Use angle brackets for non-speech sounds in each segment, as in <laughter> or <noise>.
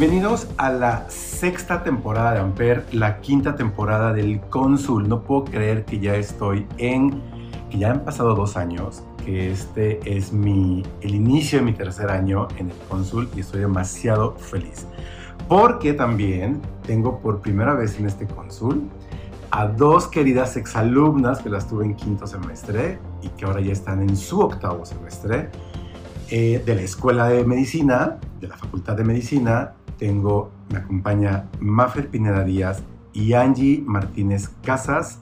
Bienvenidos a la sexta temporada de Amper, la quinta temporada del Cónsul. No puedo creer que ya estoy en, que ya han pasado dos años, que este es mi, el inicio de mi tercer año en el Cónsul y estoy demasiado feliz. Porque también tengo por primera vez en este Cónsul a dos queridas exalumnas que las tuve en quinto semestre y que ahora ya están en su octavo semestre eh, de la Escuela de Medicina, de la Facultad de Medicina tengo, me acompaña Mafer Pineda Díaz y Angie Martínez Casas,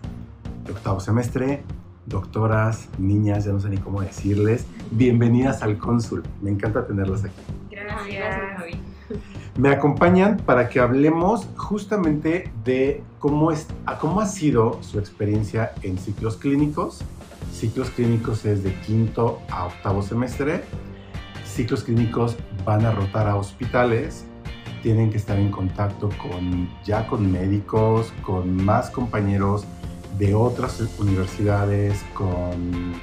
de octavo semestre, doctoras, niñas, ya no sé ni cómo decirles. Bienvenidas al Cónsul, me encanta tenerlas aquí. Gracias, Javi. Me acompañan para que hablemos justamente de cómo, es, cómo ha sido su experiencia en ciclos clínicos. Ciclos clínicos es de quinto a octavo semestre. Ciclos clínicos van a rotar a hospitales tienen que estar en contacto con ya con médicos, con más compañeros de otras universidades, con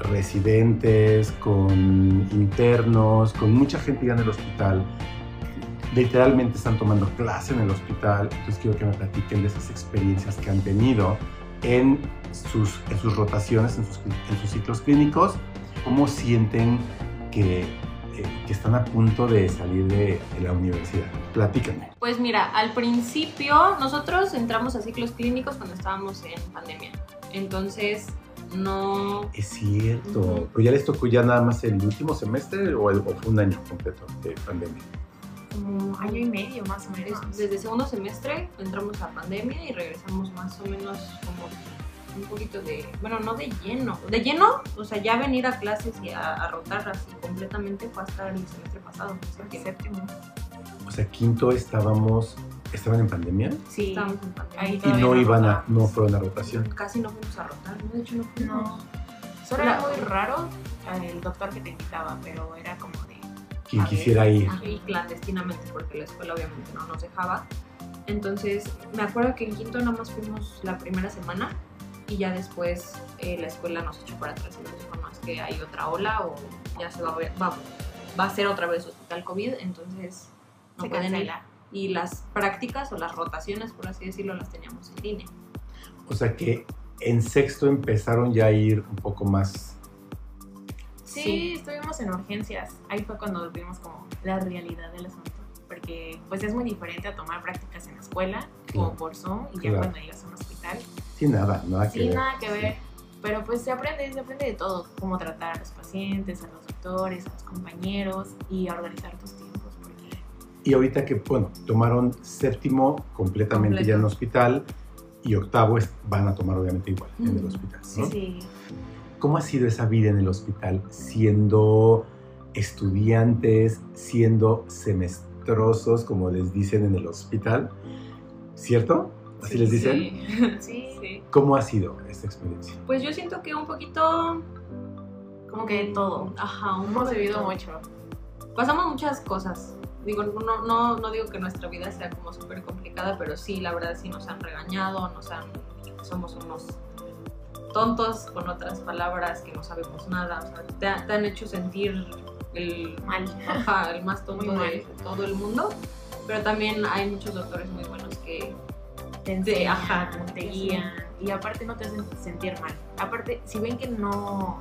residentes, con internos, con mucha gente ya en el hospital. Literalmente están tomando clase en el hospital, entonces quiero que me platiquen de esas experiencias que han tenido en sus, en sus rotaciones, en sus, en sus ciclos clínicos, cómo sienten que que están a punto de salir de, la universidad. Platícame. Pues mira, al principio nosotros entramos a ciclos clínicos cuando estábamos en pandemia. Entonces, no... Es cierto. Pero ya les tocó ya nada más el último semestre o, fue un año completo de pandemia. Como año y medio más o menos. Desde segundo semestre entramos a pandemia y regresamos más o menos como un poquito de, bueno, no de lleno, de lleno, o sea, ya venir a clases y a, rotar así completamente fue hasta el semestre pasado, el séptimo. O sea, quinto estábamos, ¿estaban en pandemia? Sí, estábamos en pandemia. y no iban a, no fueron a rotación. Casi no fuimos a rotar, de hecho no fuimos. No. Solo era muy raro el doctor que te invitaba, pero era como de... Quien quisiera ir. Y clandestinamente, porque la escuela obviamente no nos dejaba. Entonces, me acuerdo que en quinto nada más fuimos la primera semana y ya después eh, la escuela nos echó para atrás y nos dijo, no, es que hay otra ola o ya se va a ver, va, va a ser otra vez hospital COVID, entonces no se pueden ir. Y las prácticas o las rotaciones, por así decirlo, las teníamos en línea. O sea que en sexto empezaron ya a ir un poco más. Sí, estuvimos en urgencias. Ahí fue cuando vimos como la realidad del asunto. Porque pues es muy diferente a tomar prácticas en la escuela como por Zoom y ya cuando llegas a un hospital sin nada, nada que ver. nada que ver. Pero pues se aprende, se aprende de todo, cómo tratar a los pacientes, a los doctores, a los compañeros y a organizar tus tiempos. Y ahorita que, bueno, tomaron séptimo completamente ya en el hospital y octavo van a tomar obviamente igual en el hospital. ¿no? Sí. ¿Cómo ha sido esa vida en el hospital siendo estudiantes, siendo semestrosos, como les dicen en el hospital? ¿Cierto? ¿Así les dicen? Sí. sí. ¿Cómo ha sido esta experiencia? Pues yo siento que un poquito... Como que todo. Ajá, un Hemos vivido mucho. Pasamos muchas cosas. Digo, no, no, no digo que nuestra vida sea como súper complicada, pero sí, la verdad sí nos han regañado, nos han... Somos unos tontos, con otras palabras, que no sabemos nada. O sea, te, han hecho sentir el mal, ajá, el más tonto de todo el mundo. Pero también hay muchos doctores muy buenos que te ajá, te guían y aparte no te hacen sentir mal. Aparte, si ven que no,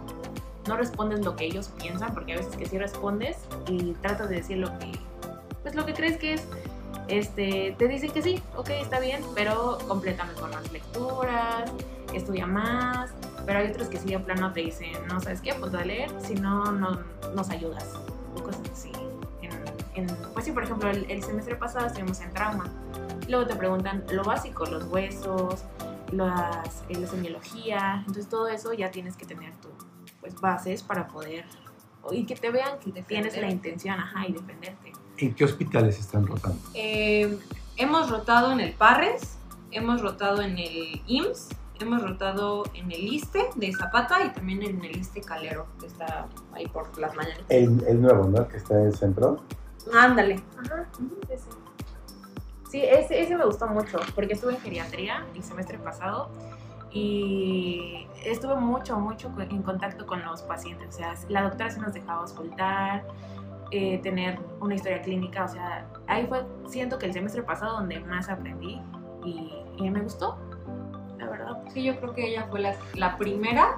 no respondes lo que ellos piensan, porque a veces que sí respondes y tratas de decir lo que, pues lo que crees que es, este, te dicen que sí, ok, está bien, pero complétame con más lecturas, estudia más, pero hay otros que sí en plano te dicen, no sabes qué, pues a leer, si no, no nos ayudas, o cosas así. En, pues sí, por ejemplo, el, el semestre pasado estuvimos en trauma Luego te preguntan lo básico, los huesos, las, eh, la semiología. Entonces todo eso ya tienes que tener tu, pues, bases para poder y que te vean que tienes la intención, ajá, y defenderte. ¿En qué hospitales están rotando? Eh, hemos rotado en el Parres, hemos rotado en el IMSS, hemos rotado en el ISTE de Zapata y también en el ISTE Calero, que está ahí por las mañanas. El, el nuevo, ¿no? Que está en el centro. Ándale. Ajá, ese. Sí, ese, ese me gustó mucho, porque estuve en geriatría el semestre pasado y estuve mucho, mucho en contacto con los pacientes. O sea, la doctora se nos dejaba ocultar, eh, tener una historia clínica. O sea, ahí fue, siento que el semestre pasado donde más aprendí y, y me gustó, la verdad. Sí, yo creo que ella fue la, la primera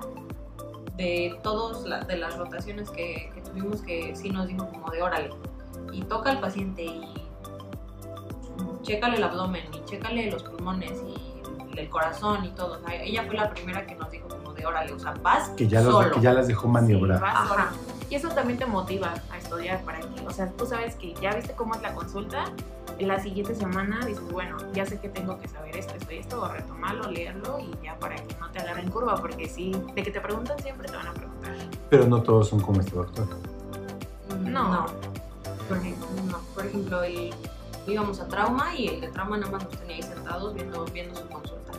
de todas de las rotaciones que, que tuvimos que sí nos dijo como de órale. Y toca al paciente y chécale el abdomen y chécale los pulmones y el corazón y todo. O sea, ella fue la primera que nos dijo como de órale, o sea, vas Que ya, los, solo. que ya las dejó maniobrar. Sí, vas Ajá. Y eso también te motiva a estudiar para que, o sea, tú sabes que ya viste cómo es la consulta, en la siguiente semana dices, bueno, ya sé que tengo que saber esto, esto y esto, o retomarlo, leerlo y ya para que no te agarren curva, porque sí, de que te preguntan siempre te van a preguntar. Pero no todos son como este doctor. Mm, No. no. Por ejemplo, no. Por ejemplo, el- íbamos a trauma y el de trauma nada más nos tenía ahí sentados viendo, viendo su consulta.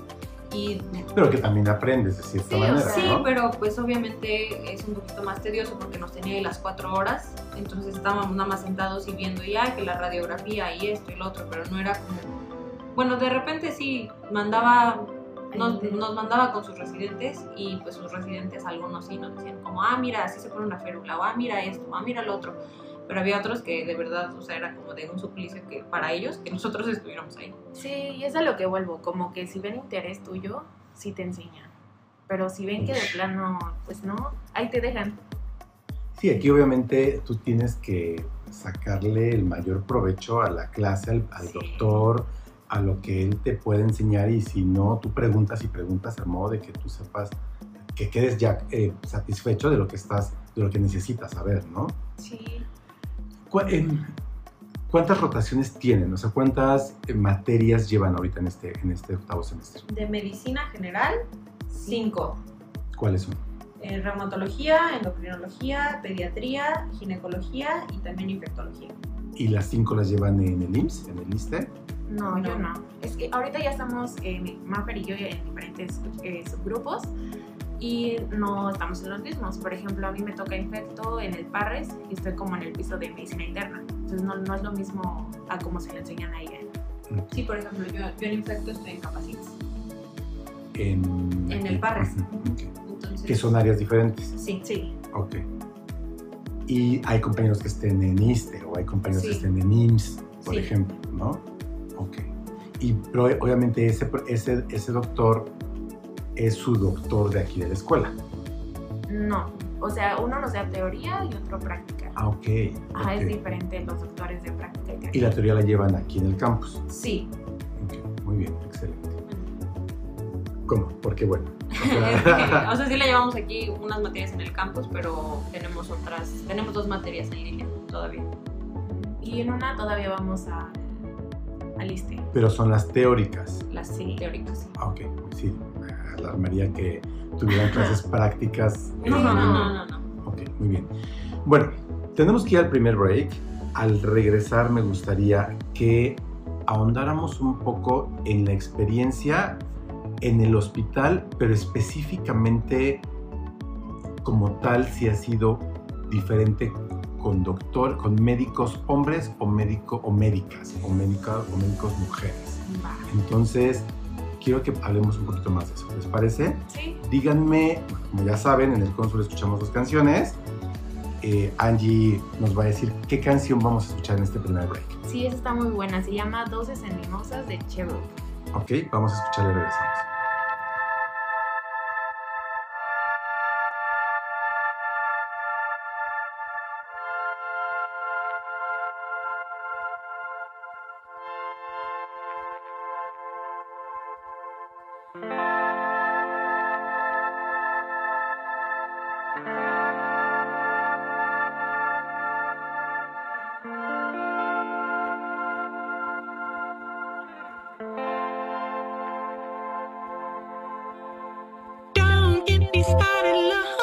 Y Pero que también aprendes de cierta Sí, o manera, sea, Sí, ¿no? pero pues obviamente es un poquito más tedioso porque nos tenía ahí las cuatro horas, entonces estábamos nada más sentados y viendo ya que la radiografía y esto y lo otro, pero no era como... Bueno, de repente sí, mandaba, nos, nos mandaba con sus residentes y pues sus residentes algunos sí nos decían como, ah, mira, así se pone una férula, o ah, mira esto, ah, mira lo otro. Pero había otros que de verdad, o sea, era como de un suplicio que para ellos, que nosotros estuviéramos ahí. Sí, y es a lo que vuelvo, como que si ven interés tuyo, sí te enseñan. Pero si ven que de plano, pues no, ahí te dejan. Sí, aquí obviamente tú tienes que sacarle el mayor provecho a la clase, al, al Sí. doctor, a lo que él te puede enseñar y si no, tú preguntas y preguntas al modo de que tú sepas, que quedes ya eh, satisfecho de lo que estás, de lo que necesitas saber, ¿no? Sí. ¿Cu- em, ¿Cuántas rotaciones tienen? O sea, ¿cuántas eh, materias llevan ahorita en este, en este octavo semestre? De medicina general, cinco. ¿Cuáles son? Eh, reumatología, endocrinología, pediatría, ginecología y también infectología. ¿Y las cinco las llevan en el IMSS, en el ISTE? No, yo No. no. Es que ahorita ya estamos, eh, Maffer y yo, en diferentes eh, subgrupos y no estamos en los mismos. Por ejemplo, a mí me toca infecto en el Parres y estoy como en el piso de medicina interna. Entonces no, no es lo mismo a como se le enseñan a ella. Sí, por ejemplo, yo, yo en infecto estoy en capacites. En, En el Parres. Ujú, ok. Entonces, Que son áreas diferentes. Sí, Sí. Ok. Y hay compañeros que estén en ISTE o hay compañeros que Sí. estén en IMSS, por Sí. ejemplo, ¿no? Ok. Y pero obviamente ese, ese, ese doctor es su doctor de aquí de la escuela. No. O sea, uno nos da teoría y otro práctica. Ah, ok. Ajá, ok. es diferente los doctores de práctica y Y la teoría la llevan aquí en el campus. sí. Ok, muy bien, excelente. ¿Cómo? Porque bueno. <laughs> o que, sea, o sea, sí la llevamos aquí unas materias en el campus, pero tenemos otras, tenemos dos materias en línea todavía. Y en una todavía vamos a, al ISTE. pero son las teóricas. Las Sí. teóricas. Ah, ok, sí. Alarmaría que tuvieran clases <laughs> prácticas. No, eh, no, no, no, no. Ok, muy bien. Bueno, tenemos que ir al primer break. Al regresar me gustaría que ahondáramos un poco en la experiencia en el hospital, pero específicamente como tal si ha sido diferente con doctor, con médicos hombres o médico o médicas o médica o médicos mujeres. Entonces, quiero que hablemos un poquito más de eso. ¿Les parece? Sí. Díganme, como ya saben, en el cónsul escuchamos dos canciones. Eh, Angie nos va a decir qué canción vamos a escuchar en este primer break. Sí, esa está muy buena. Se llama Doces en Mimosas de Cherub. Ok, vamos a escucharle y regresamos. Started, love.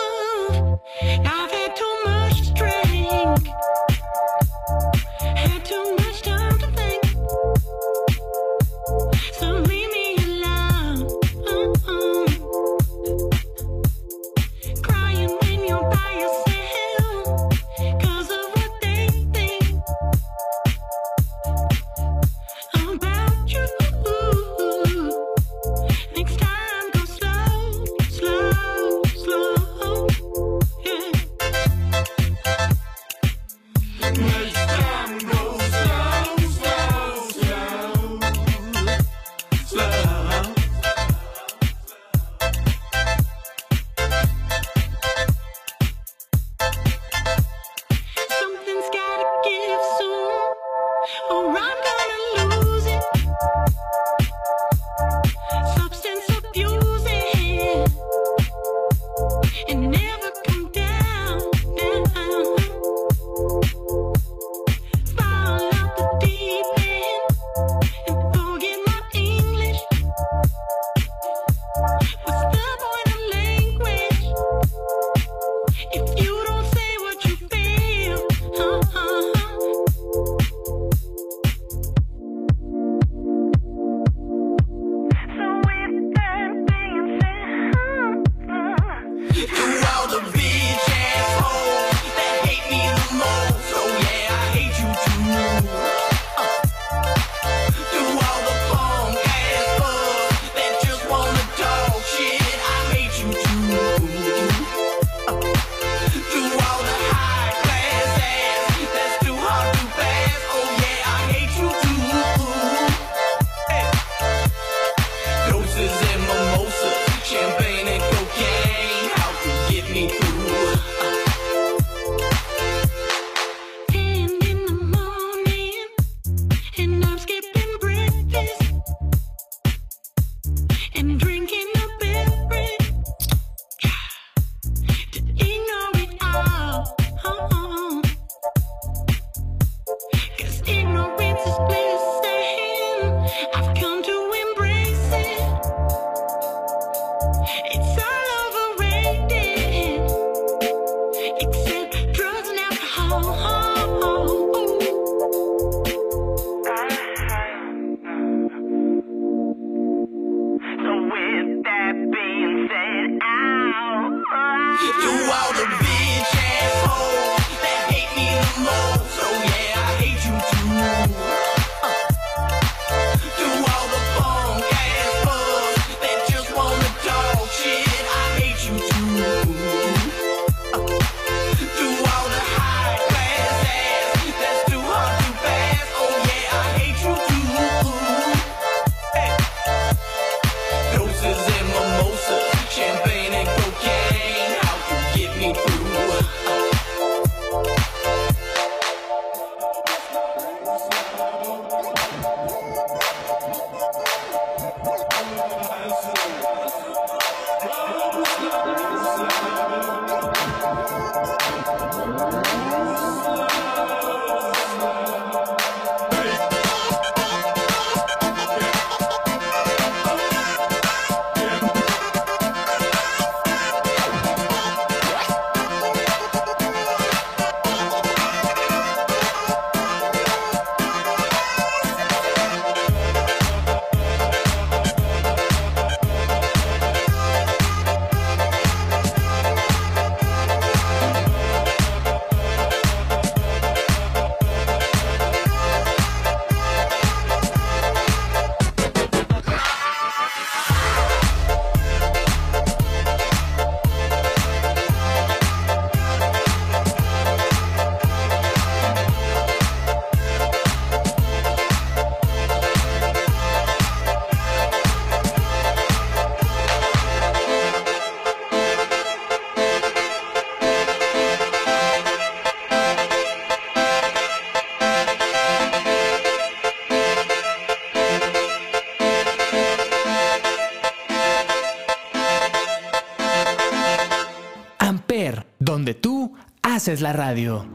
Es la radio.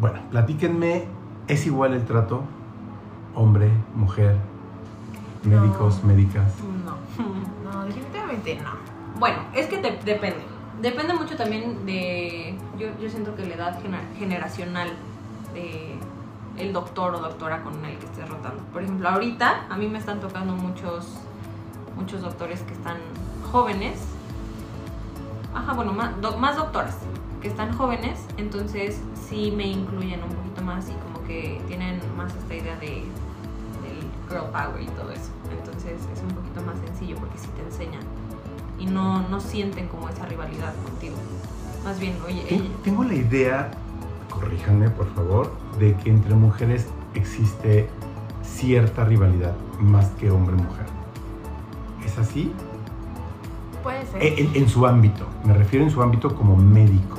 Bueno, platíquenme, ¿es igual el trato? Hombre, mujer, médicos, médicas. No, <laughs> no, definitivamente no. Bueno, es que te, depende. Depende mucho también de, yo, yo siento que la edad generacional de el doctor o doctora con el que estés rotando. Por ejemplo, ahorita a mí me están tocando muchos, muchos doctores que están jóvenes. Ajá, bueno, más, más doctoras que están jóvenes, entonces sí me incluyen un poquito más y como que tienen más esta idea de, del girl power y todo eso. Entonces es un poquito más sencillo porque sí te enseñan y no, no sienten como esa rivalidad contigo. Más bien, oye, tengo, tengo la idea, corríjanme por favor, de que entre mujeres existe cierta rivalidad más que hombre-mujer. ¿Es así? Puede ser. En, en, su ámbito, me refiero en su ámbito como médico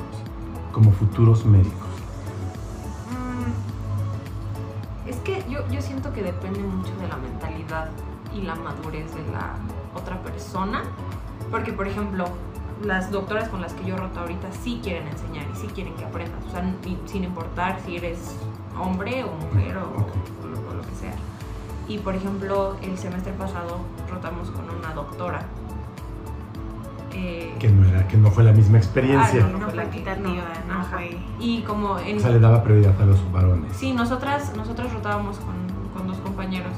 como futuros médicos? Mm, es que yo, yo siento que depende mucho de la mentalidad y la madurez de la otra persona. Porque, por ejemplo, las doctoras con las que yo roto ahorita sí quieren enseñar y sí quieren que aprendas. O sea, sin importar si eres hombre o mujer o, o, lo que sea. Y, por ejemplo, el semestre pasado rotamos con una doctora eh, que, no era, que no fue la misma experiencia. Ah, no, no, fue la equitativa, no, fue. Y como en, o sea, le daba prioridad a los varones. Sí, nosotras, nosotras rotábamos con, con, dos compañeros.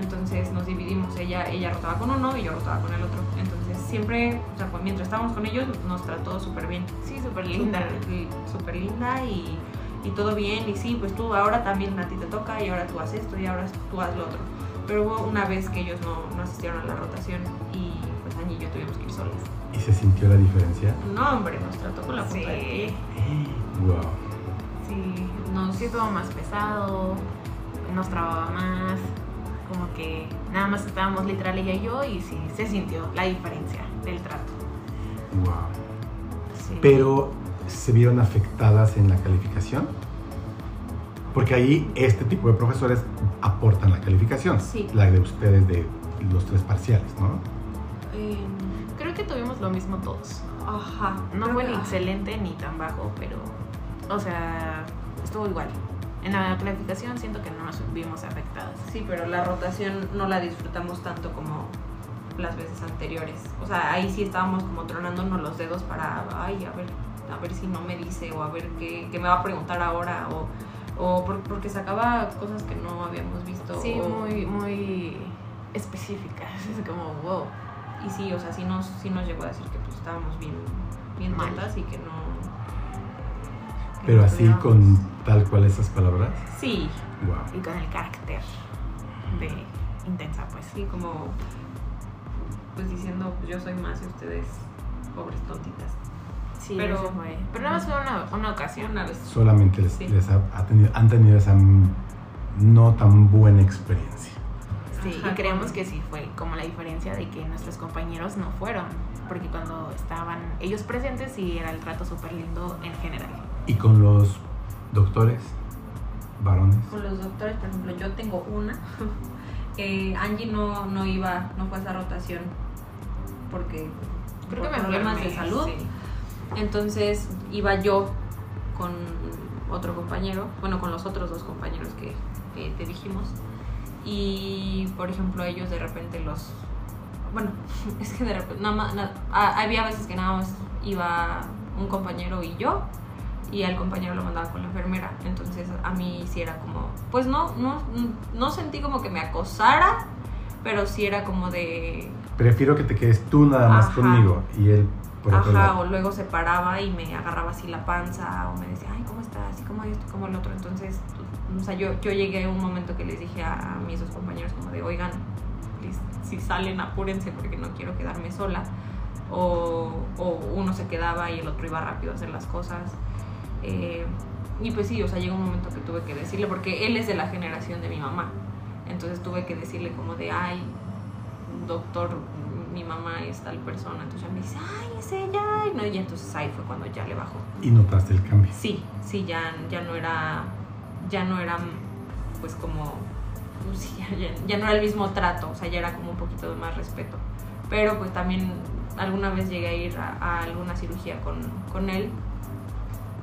Entonces nos dividimos. Ella, ella rotaba con uno y yo rotaba con el otro. Entonces siempre, o sea, mientras estábamos con ellos, nos trató súper bien. Sí, súper linda. Súper linda y, y todo bien. Y sí, pues tú ahora también a ti te toca y ahora tú haces esto y ahora tú haces lo otro. Pero hubo una vez que ellos no, no asistieron a la rotación y y yo tuvimos que ir solas. ¿Y se sintió la diferencia? No, hombre, nos trató con la puta sí. Wow. Sí, nos hizo más pesado, nos trababa más, como que nada más estábamos literal ella y yo y sí, se sintió la diferencia del trato. Wow. Sí. Pero, ¿se vieron afectadas en la calificación? Porque ahí este tipo de profesores aportan la calificación, sí. la de ustedes de los tres parciales, ¿no? Eh, creo que tuvimos lo mismo todos. Ajá. No fue ni excelente ni tan bajo, pero, o sea, estuvo igual. En la clasificación siento que no nos vimos afectadas. Sí, pero la rotación no la disfrutamos tanto como las veces anteriores. O sea, ahí sí estábamos como tronándonos los dedos para, ay, a ver, a ver si no me dice o a ver qué, qué me va a preguntar ahora o, o por- porque sacaba cosas que no habíamos visto. Sí, o- muy, muy específicas. <laughs> Es como, wow. Y sí, o sea, sí nos, sí nos llegó a decir que pues estábamos bien, bien tontas y que no... que Pero no así con tal cual esas palabras. Sí, Wow. Y con el carácter de intensa, pues. sí, como... Pues diciendo, pues yo soy más y ustedes pobres tontitas. Sí, Pero- pero, fue. Pero nada más fue una, una ocasión. Una vez. Solamente les, Sí. les ha, ha tenido- han tenido esa mm, no tan buena experiencia. Sí, Ajá, y creemos que sí fue como la diferencia de que nuestros compañeros no fueron. Porque cuando estaban ellos presentes, sí era el trato súper lindo en general. Y con los doctores, varones. Con los doctores, por ejemplo, yo tengo una. <laughs> Eh, Angie no, no iba, no fue a esa rotación porque Creo por que me problemas enfermé, de salud. sí. Entonces iba yo con otro compañero, bueno, con los otros dos compañeros que, que te dijimos. Y, por ejemplo, ellos de repente los... Bueno, <laughs> es que de repente, nada más, ah, había veces que nada más iba un compañero y yo, y al compañero lo mandaba con la enfermera. Entonces a mí sí era como, pues no, no, no sentí como que me acosara, pero sí era como de, Prefiero que te quedes tú nada más Ajá. conmigo y él por Ajá, o luego se paraba y me agarraba así la panza o me decía, ay, ¿cómo estás? Y cómo esto, como el otro. Entonces, o sea, yo, yo llegué a un momento que les dije a, a mis dos compañeros como de, oigan, please, si salen apúrense porque no quiero quedarme sola. O, o uno se quedaba y el otro iba rápido a hacer las cosas. Eh, y pues sí, o sea, llegó un momento que tuve que decirle, porque él es de la generación de mi mamá. Entonces tuve que decirle como de, ay, doctor, mi mamá es tal persona. Entonces me dice, ay, es ella. Y, no, y entonces ahí fue cuando ya le bajó. Y notaste el cambio. Sí, sí, ya, ya no era, ya no era, pues como, pues, sí, ya, ya- ya no era el mismo trato, o sea, ya era como un poquito de más respeto. Pero pues también alguna vez llegué a ir a, a alguna cirugía con, con él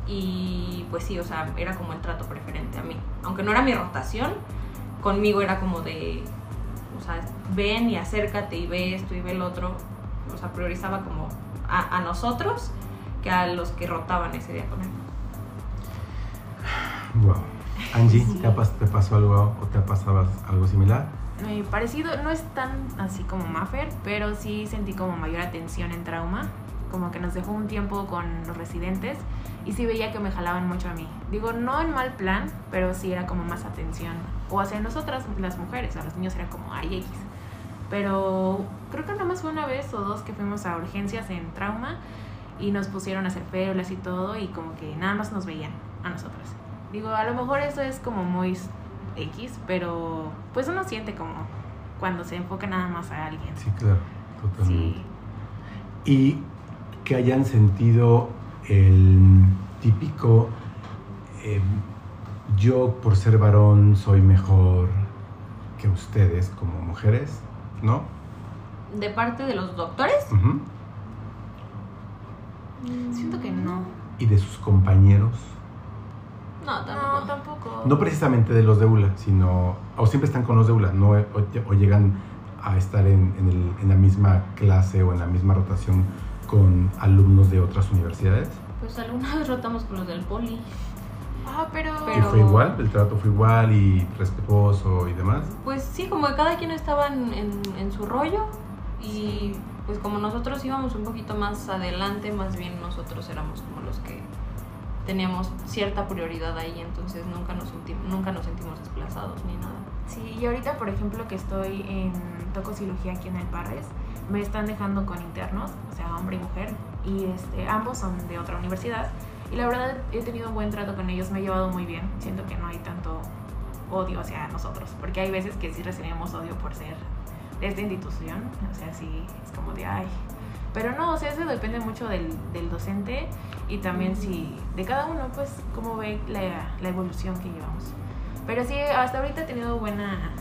y pues sí, o sea, era como el trato preferente a mí. Aunque no era mi rotación, conmigo era como de, o sea, ven y acércate y ve esto y ve el otro. O sea, priorizaba como a, a nosotros que a los que rotaban ese día con él. Wow. Angie, ¿te, ha te pasó algo o te ha pasado algo similar? Eh, parecido, no es tan así como Maffer, pero sí sentí como mayor atención en trauma, como que nos dejó un tiempo con los residentes y sí veía que me jalaban mucho a mí. Digo, no en mal plan, pero sí era como más atención. O hacia nosotras, las mujeres, a los niños era como ay X. Pero creo que nada más fue una vez o dos que fuimos a urgencias en trauma y nos pusieron a hacer férulas y todo y como que nada más nos veían a nosotros. Digo, a lo mejor eso es como muy X, pero pues uno siente como cuando se enfoca nada más a alguien. Sí, claro, totalmente. Sí, Y que hayan sentido el típico eh, yo por ser varón soy mejor que ustedes como mujeres, ¿no? De parte de los doctores, siento que no. Y de sus compañeros. no, No, tampoco. tampoco. No precisamente de los de ULA, sino. O siempre están con los de ULA, no, o, o llegan a estar en, en el- en la misma clase o en la misma rotación con alumnos de otras universidades. Pues alguna vez rotamos con los del poli. Ah, pero... Y Pero- fue igual, el trato fue igual y respetuoso y demás. Pues sí, como que cada quien estaba en, en- en su rollo y pues como nosotros íbamos un poquito más adelante, más bien nosotros éramos como los que teníamos cierta prioridad ahí, entonces nunca nos, nunca nos sentimos desplazados ni nada. Sí, y ahorita, por ejemplo, que estoy en tococirugía aquí en el Parres, me están dejando con internos, o sea, hombre y mujer, y este, ambos son de otra universidad. Y la verdad he tenido un buen trato con ellos, me he llevado muy bien. Siento que no hay tanto odio hacia nosotros, porque hay veces que sí recibimos odio por ser de esta institución, o sea, sí, es como de, ay. Pero no, o sea, eso depende mucho del, del docente y también si de cada uno, pues, cómo ve la, la evolución que llevamos. Pero sí, hasta ahorita he tenido buena,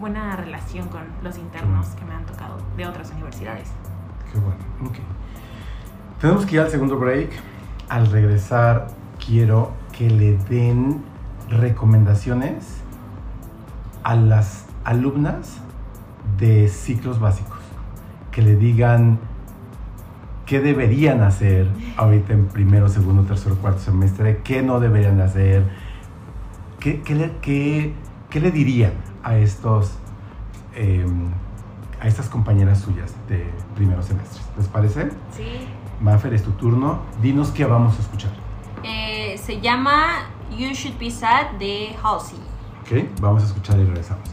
buena relación con los internos que me han tocado de otras universidades. Qué bueno, ok. Tenemos que ir al segundo break. Al regresar, quiero que le den recomendaciones a las alumnas de ciclos básicos. Que le digan qué deberían hacer ahorita en primero, segundo, tercero, cuarto semestre, qué no deberían hacer, qué, qué le, qué- qué le dirían a estos eh, a estas compañeras suyas de primeros semestres. ¿Les parece? Sí. Mafer, es tu turno. Dinos qué vamos a escuchar. Eh, se llama You Should Be Sad de Halsey. ¿Ok? Vamos a escuchar y regresamos.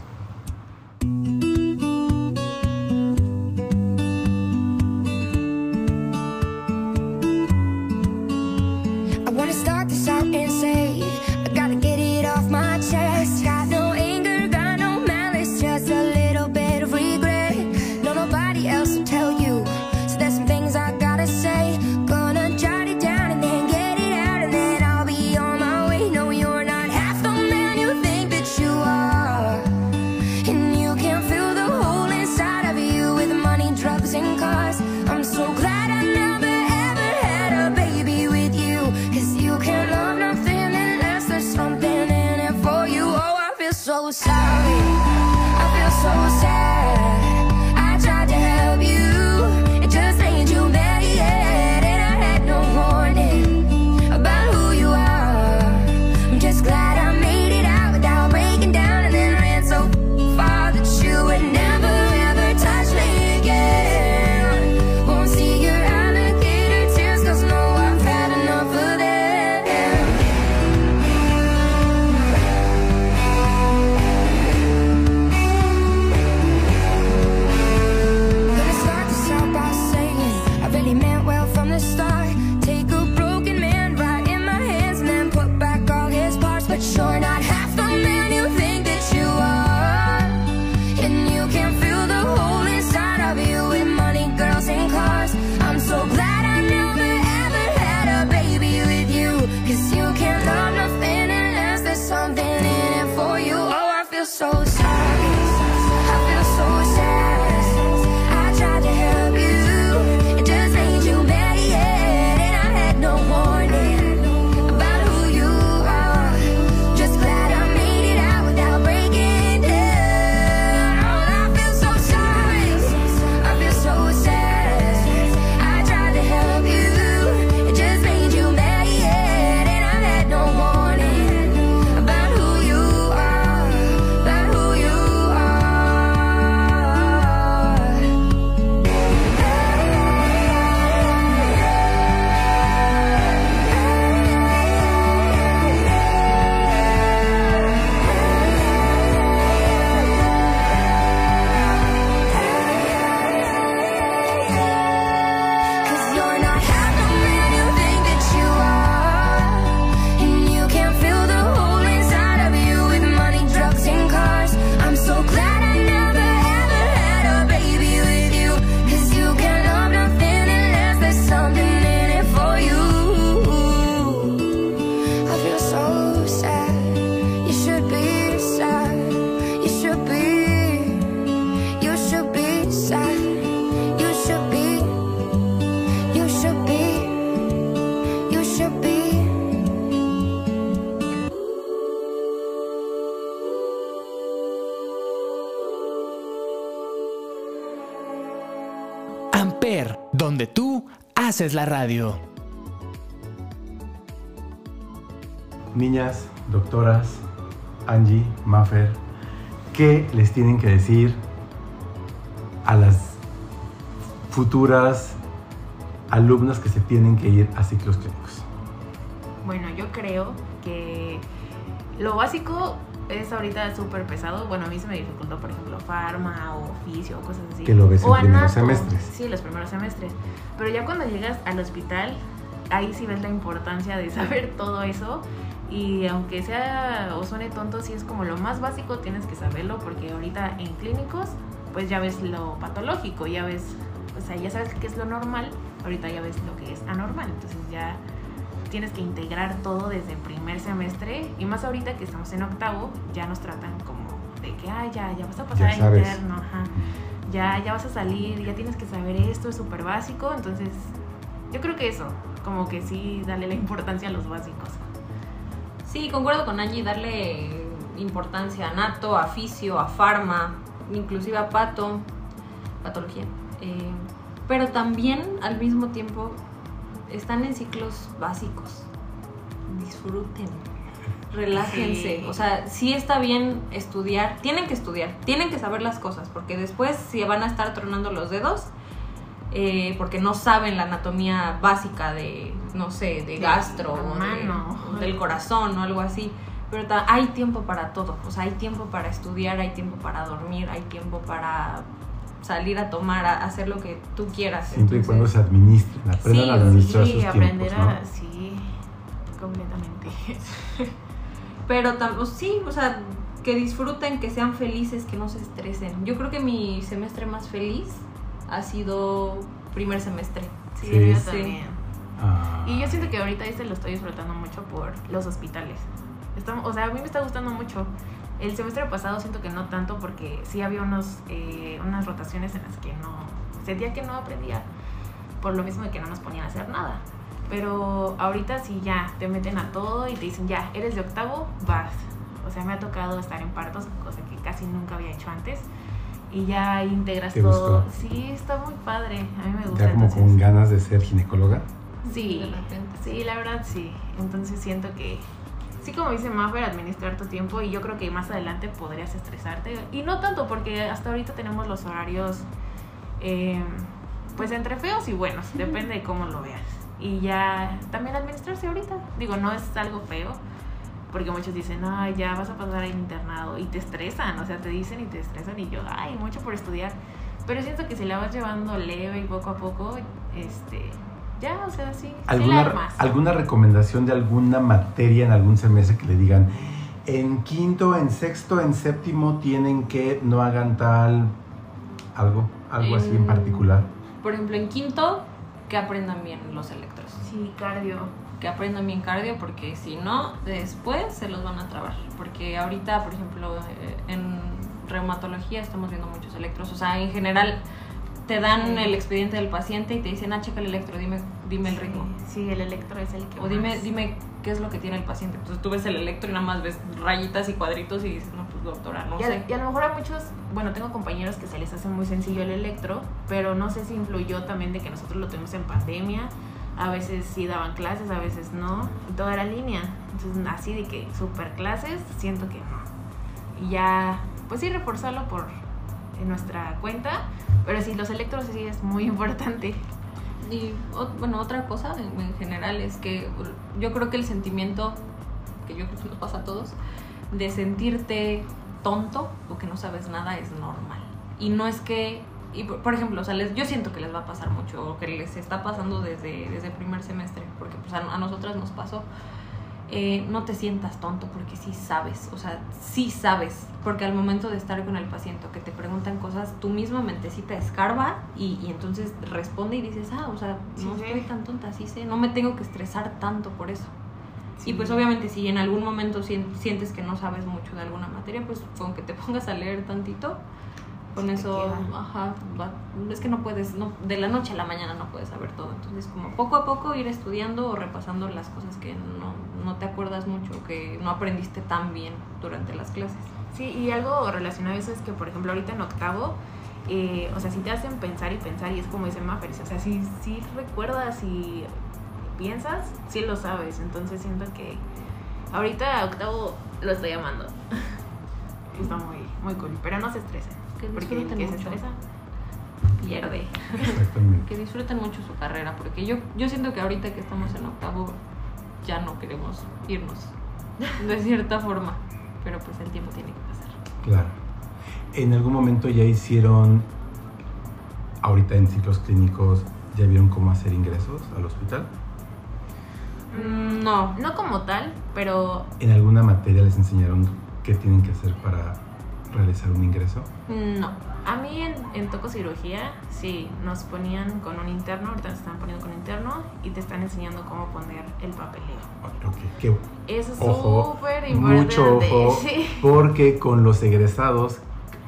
Haces la radio. Niñas, doctoras, Angie, Mafer, ¿qué les tienen que decir a las futuras alumnas que se tienen que ir a ciclos clínicos? Bueno, yo creo que lo básico es ahorita súper pesado. Bueno, a mí se me dificultó, por ejemplo, farma o oficio o cosas así. Que lo ves en o primeros anato. semestres. Sí, los primeros semestres. Pero ya cuando llegas al hospital, ahí sí ves la importancia de <laughs> saber todo eso. Y aunque sea o suene tonto, sí es como lo más básico, tienes que saberlo porque ahorita en clínicos, pues ya ves lo patológico, ya ves, o sea, ya sabes qué es lo normal, ahorita ya ves lo que es anormal. Entonces ya tienes que integrar todo desde el primer semestre y más ahorita que estamos en octavo, ya nos tratan como de que, ah, ya, ya vas a pasar Ya interno, ajá. Ya, ya vas a salir, ya tienes que saber esto, es súper básico, entonces yo creo que eso, como que sí, dale la importancia a los básicos. Sí, concuerdo con Angie, darle importancia a nato, a fisio, a farma, inclusive a pato, patología. Eh, pero también al mismo tiempo están en ciclos básicos. Disfruten, relájense. Sí. O sea, sí está bien estudiar, tienen que estudiar, tienen que saber las cosas, porque después si van a estar tronando los dedos, eh, porque no saben la anatomía básica de, no sé, de gastro, de- mano. del corazón o algo así. Pero hay tiempo para todo, o sea, hay tiempo para estudiar, hay tiempo para dormir, hay tiempo para salir a tomar, a hacer lo que tú quieras. Siempre y cuando se administren, aprendan Sí, a administrar Sí, sus aprender tiempos, ¿no? a... Sí, completamente. <laughs> Pero tam- sí, o sea, que disfruten, que sean felices, que no se estresen. Yo creo que mi semestre más feliz ha sido primer semestre. Sí, Sí. yo también. Ah, Y yo siento que ahorita este lo estoy disfrutando mucho por los hospitales. Estamos- o sea, a mí me está gustando mucho. El semestre pasado siento que no tanto porque sí había unos, eh, unas rotaciones en las que no sentía que no aprendía por lo mismo de que no nos ponían a hacer nada. Pero ahorita sí ya te meten a todo y te dicen ya, eres de octavo, vas. O sea, me ha tocado estar en partos, cosa que casi nunca había hecho antes. Y ya integras ¿Te todo. gustó? Sí, está muy padre. A mí me gusta. ya como entonces- con ganas de ser ginecóloga. Sí, sí, la verdad sí. Entonces siento que, sí como dice Maffer, administrar tu tiempo y yo creo que más adelante podrías estresarte. Y no tanto porque hasta ahorita tenemos los horarios, eh, pues entre feos y buenos, depende de cómo lo veas. Y ya también administrarse ahorita. Digo, no es algo feo, porque muchos dicen, ay, ya vas a pasar el internado y te estresan, o sea, te dicen y te estresan y yo, ay, mucho por estudiar. Pero siento que si la vas llevando leve y poco a poco, este, ya, o sea, sí, sí la ¿Alguna. ¿Alguna recomendación de alguna materia en algún semestre que le digan, en quinto, en sexto, en séptimo tienen que no hagan tal, algo, algo así en En- particular? Por ejemplo, en quinto, que aprendan bien los electros. Sí, cardio. Que aprendan bien cardio, porque si no, después se los van a trabar. Porque ahorita, por ejemplo, eh, en reumatología estamos viendo muchos electros. O sea, en general te dan el expediente del paciente y te dicen, ah, checa el electro, dime, dime el ritmo. Sí, el electro es el que O dime, más- dime qué es lo que tiene el paciente. Entonces tú ves el electro y nada más ves rayitas y cuadritos y dices, no, pues doctora, no y, a, sé. y a lo mejor a muchos, bueno, tengo compañeros que se les hace muy sencillo el electro, pero no sé si influyó también de que nosotros lo tuvimos en pandemia. A veces sí daban clases, a veces no, y toda era línea. Entonces, así de que super clases, siento que no. Y ya, pues sí, reforzarlo por en nuestra cuenta, pero sí, los electros sí es muy <laughs> importante. Y bueno, otra cosa en, en general es que yo creo que el sentimiento, que yo creo que nos pasa a todos, de sentirte tonto o que no sabes nada es normal. Y no es que, y por, por ejemplo, o sea, les- yo siento que les va a pasar mucho o que les está pasando desde, desde primer semestre, porque pues a, a nosotras nos pasó. Eh, no te sientas tonto porque sí sabes, o sea, sí sabes, porque al momento de estar con el paciente que te preguntan cosas, tu misma mentecita escarba y, y entonces responde y dices, ah, o sea, no Sí estoy tan tonta, sí sé, no me tengo que estresar tanto por eso. Y pues obviamente si en algún momento sien- sientes que no sabes mucho de alguna materia, pues con que te <laughs> pongas a leer tantito, con eso, ajá, va- es que no puedes, no, de la noche a la mañana no puedes saber todo. Entonces como poco a poco ir estudiando o repasando las cosas que no, no te acuerdas mucho, que no aprendiste tan bien durante las clases. Sí, y algo relacionado a eso es que, por ejemplo, ahorita en octavo, eh, o sea, si te hacen pensar y pensar, y es como dice Maffer, o sea, si, si recuerdas y piensas, sí lo sabes. Entonces siento que ahorita octavo lo estoy amando. <laughs> Está muy, muy cool, pero no se estresen. Que Porque el que se mucho. estresa pierde. Exactamente. <laughs> Que disfruten mucho su carrera, porque yo, yo siento que ahorita que estamos en octavo ya no queremos irnos, de cierta forma, pero pues el tiempo tiene que pasar. Claro. ¿En algún momento ya hicieron, ahorita en ciclos clínicos, ya vieron cómo hacer ingresos al hospital? Mm, No, No como tal, pero ¿En alguna materia les enseñaron qué tienen que hacer para realizar un ingreso? no. a mí en, en tococirugía, sí, nos ponían con un interno, ahorita nos están poniendo con interno, y te están enseñando cómo poner el papeleo. Ok, qué Eso es Ojo, súper importante. mucho ojo, <laughs> Sí. porque con los egresados,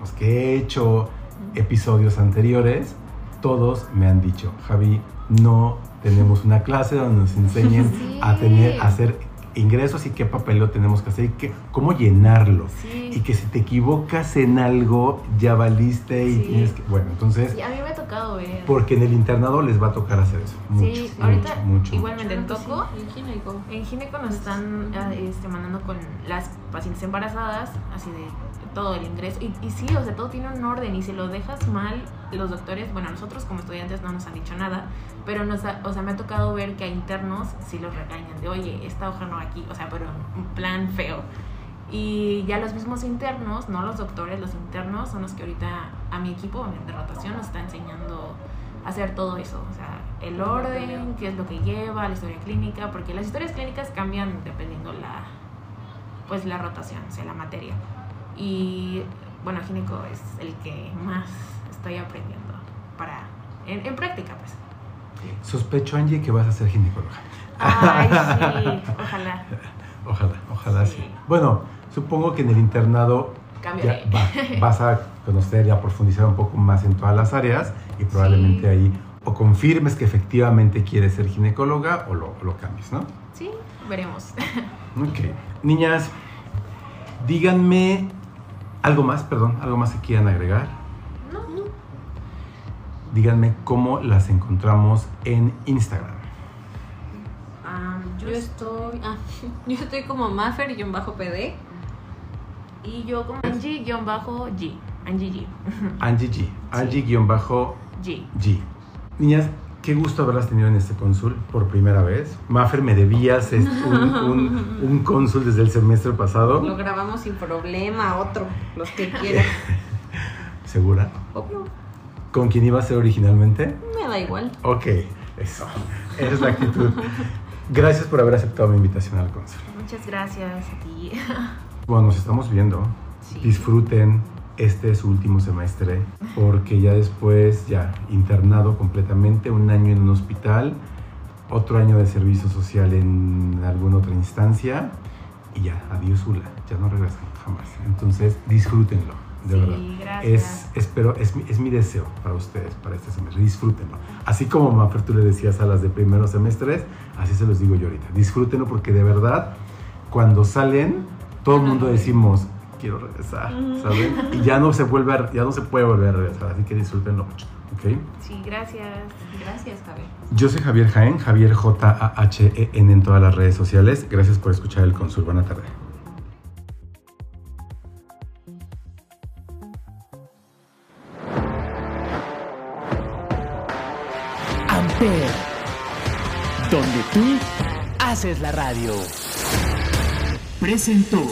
los que he hecho episodios anteriores, todos me han dicho, Javi, no tenemos una clase donde nos enseñen <laughs> Sí. a tener, a hacer ingresos y qué papeleo tenemos que hacer y qué, cómo llenarlo. Sí. Y que si te equivocas en algo, ya valiste y Sí. tienes que... Bueno, entonces, a mí me ha tocado ver. porque en el internado les va a tocar hacer eso. Mucho, sí, mucho, ahorita mucho, igualmente en Toco, sí, en gineco. en Gineco nos están ah, este, mandando con las pacientes embarazadas, así de todo el ingreso. Y, y sí, o sea, todo tiene un orden y si lo dejas mal, los doctores, bueno, nosotros como estudiantes no nos han dicho nada, pero nos ha- o sea, me ha tocado ver que a internos sí los regañan de, oye, esta hoja no aquí, o sea, pero en plan feo. Y ya los mismos internos, no los doctores, los internos son los que ahorita a mi equipo de rotación nos está enseñando a hacer todo eso. O sea, el orden, qué es lo que lleva, la historia clínica, porque las historias clínicas cambian dependiendo la, pues la rotación, o sea, la materia. Y bueno, gineco es el que más estoy aprendiendo para, en, en práctica, pues. Sospecho, Angie, que vas a ser ginecóloga. Ay, sí, <laughs> ojalá. Ojalá, ojalá sí. Sí. Bueno, supongo que en el internado ya Cambiaré. va- vas a conocer y a profundizar un poco más en todas las áreas y probablemente Sí. ahí o confirmes que efectivamente quieres ser ginecóloga o lo, lo cambies, ¿no? Sí, veremos. Ok. Niñas, díganme algo más, perdón, algo más que quieran agregar. No, Díganme cómo las encontramos en Instagram. Am, Yo estoy. Ah, <laughs> yo estoy como Maffer-PD. Y yo como Angie-G. Angie G. Angie G. Angie-G. G. Niñas, qué gusto haberlas tenido en este cónsul por primera vez. Maffer, me debías es- <laughs> un, un, un cónsul desde el semestre pasado. Lo grabamos sin problema, otro, los que <laughs> quieran. ¿Segura? Obvio, ¿Con quién iba a ser originalmente? me da igual. Ok, eso. Esa es la actitud. Gracias por haber aceptado mi invitación al cónsul. Muchas gracias a ti. Bueno, nos estamos viendo. Sí. Disfruten este su último semestre porque ya después, ya internado completamente, un año en un hospital, otro año de servicio social en alguna otra instancia y ya, adiós Ula, ya no regresan jamás. Entonces, disfrútenlo, de Sí, verdad. gracias. Es, espero, es, es mi deseo para ustedes, para este semestre. Disfrútenlo. Así como Mafer, tú le decías a las de primeros semestres, así se los digo yo ahorita. Disfrútenlo porque de verdad, cuando salen, todo el mundo decimos, quiero regresar, ¿saben? Y ya no se vuelve, a- ya no se puede volver a regresar, así que disfrútenlo mucho, ¿ok? Sí, gracias. Gracias, Javier. Yo soy Javier Jaén, Javier J-A-H-E-N en todas las redes sociales. Gracias por escuchar el Consul. Buena tarde. Amper, donde tú haces la radio. Presentó.